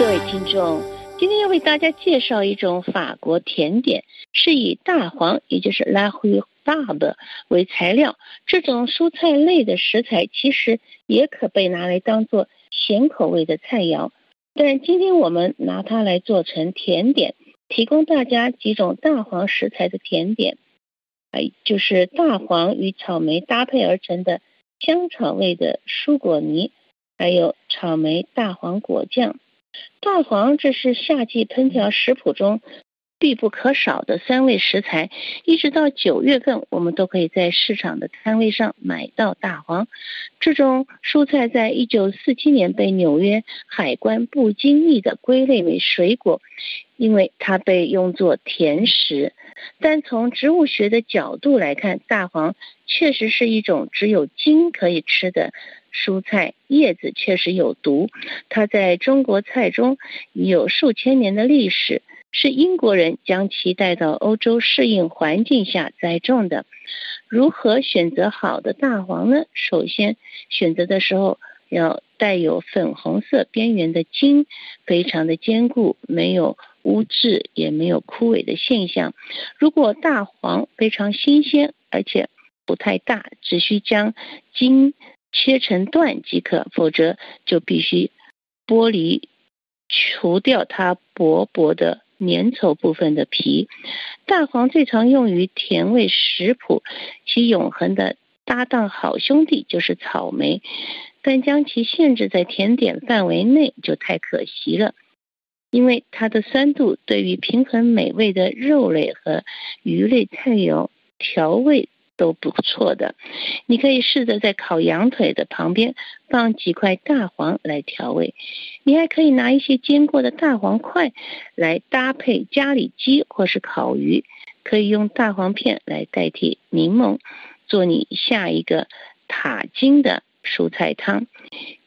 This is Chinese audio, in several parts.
各位听众，今天要为大家介绍一种法国甜点，是以大黄，也就是拉灰大的为材料。这种蔬菜类的食材其实也可被拿来当做咸口味的菜肴，但今天我们拿它来做成甜点，提供大家几种大黄食材的甜点，哎，就是大黄与草莓搭配而成的香草味的蔬果泥，还有草莓大黄果酱。蛋黄，这是夏季烹调食谱中必不可少的三味食材。一直到九月份，我们都可以在市场的摊位上买到大黄。这种蔬菜在一九四七年被纽约海关不经意的归类为水果，因为它被用作甜食。但从植物学的角度来看，大黄确实是一种只有茎可以吃的。蔬菜叶子确实有毒，它在中国菜中已有数千年的历史，是英国人将其带到欧洲适应环境下栽种的。如何选择好的大黄呢？首先，选择的时候要带有粉红色边缘的茎，非常的坚固，没有污渍，也没有枯萎的现象。如果大黄非常新鲜，而且不太大，只需将茎。切成段即可，否则就必须剥离，除掉它薄薄的粘稠部分的皮。大黄最常用于甜味食谱，其永恒的搭档好兄弟就是草莓，但将其限制在甜点范围内就太可惜了，因为它的酸度对于平衡美味的肉类和鱼类菜肴调味。都不错的，你可以试着在烤羊腿的旁边放几块大黄来调味。你还可以拿一些煎过的大黄块来搭配咖喱鸡或是烤鱼，可以用大黄片来代替柠檬，做你下一个塔金的蔬菜汤。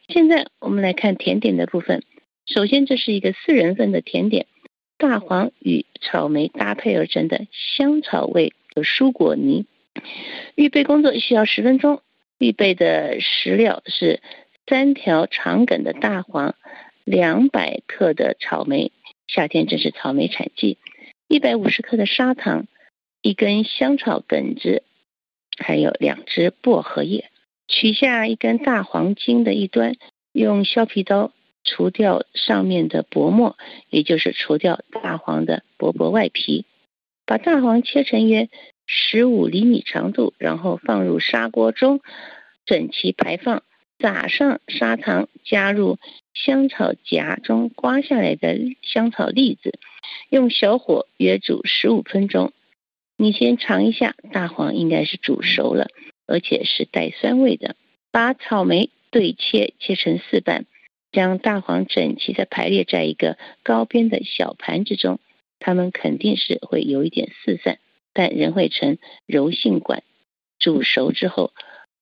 现在我们来看甜点的部分。首先，这是一个四人份的甜点，大黄与草莓搭配而成的香草味的蔬果泥。预备工作需要十分钟。预备的食料是三条长梗的大黄，两百克的草莓，夏天正是草莓产季，一百五十克的砂糖，一根香草梗子，还有两只薄荷叶。取下一根大黄茎的一端，用削皮刀除掉上面的薄膜，也就是除掉大黄的薄薄外皮，把大黄切成约。十五厘米长度，然后放入砂锅中，整齐排放，撒上砂糖，加入香草荚中刮下来的香草粒子，用小火约煮十五分钟。你先尝一下，大黄应该是煮熟了，而且是带酸味的。把草莓对切，切成四瓣，将大黄整齐的排列在一个高边的小盘子中，它们肯定是会有一点四散。但仍会呈柔性管。煮熟之后，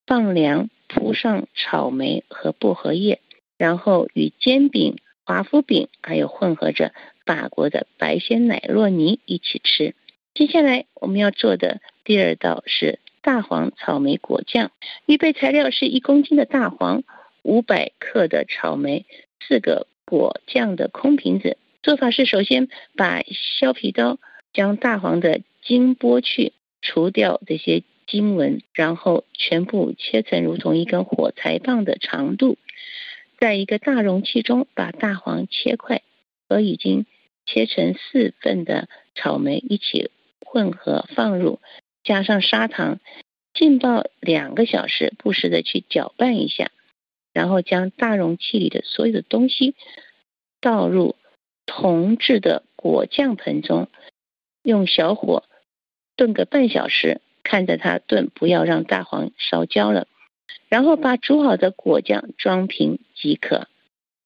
放凉，铺上草莓和薄荷叶，然后与煎饼、华夫饼，还有混合着法国的白鲜奶酪泥一起吃。接下来我们要做的第二道是大黄草莓果酱。预备材料是一公斤的大黄，五百克的草莓，四个果酱的空瓶子。做法是：首先把削皮刀将大黄的茎剥去，除掉这些茎纹，然后全部切成如同一根火柴棒的长度。在一个大容器中，把大黄切块和已经切成四份的草莓一起混合放入，加上砂糖，浸泡两个小时，不时的去搅拌一下，然后将大容器里的所有的东西倒入铜制的果酱盆中，用小火。炖个半小时，看着它炖，不要让大黄烧焦了。然后把煮好的果酱装瓶即可。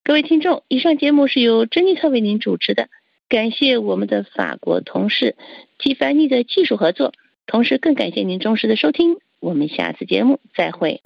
各位听众，以上节目是由珍妮特为您主持的，感谢我们的法国同事纪凡尼的技术合作，同时更感谢您忠实的收听。我们下次节目再会。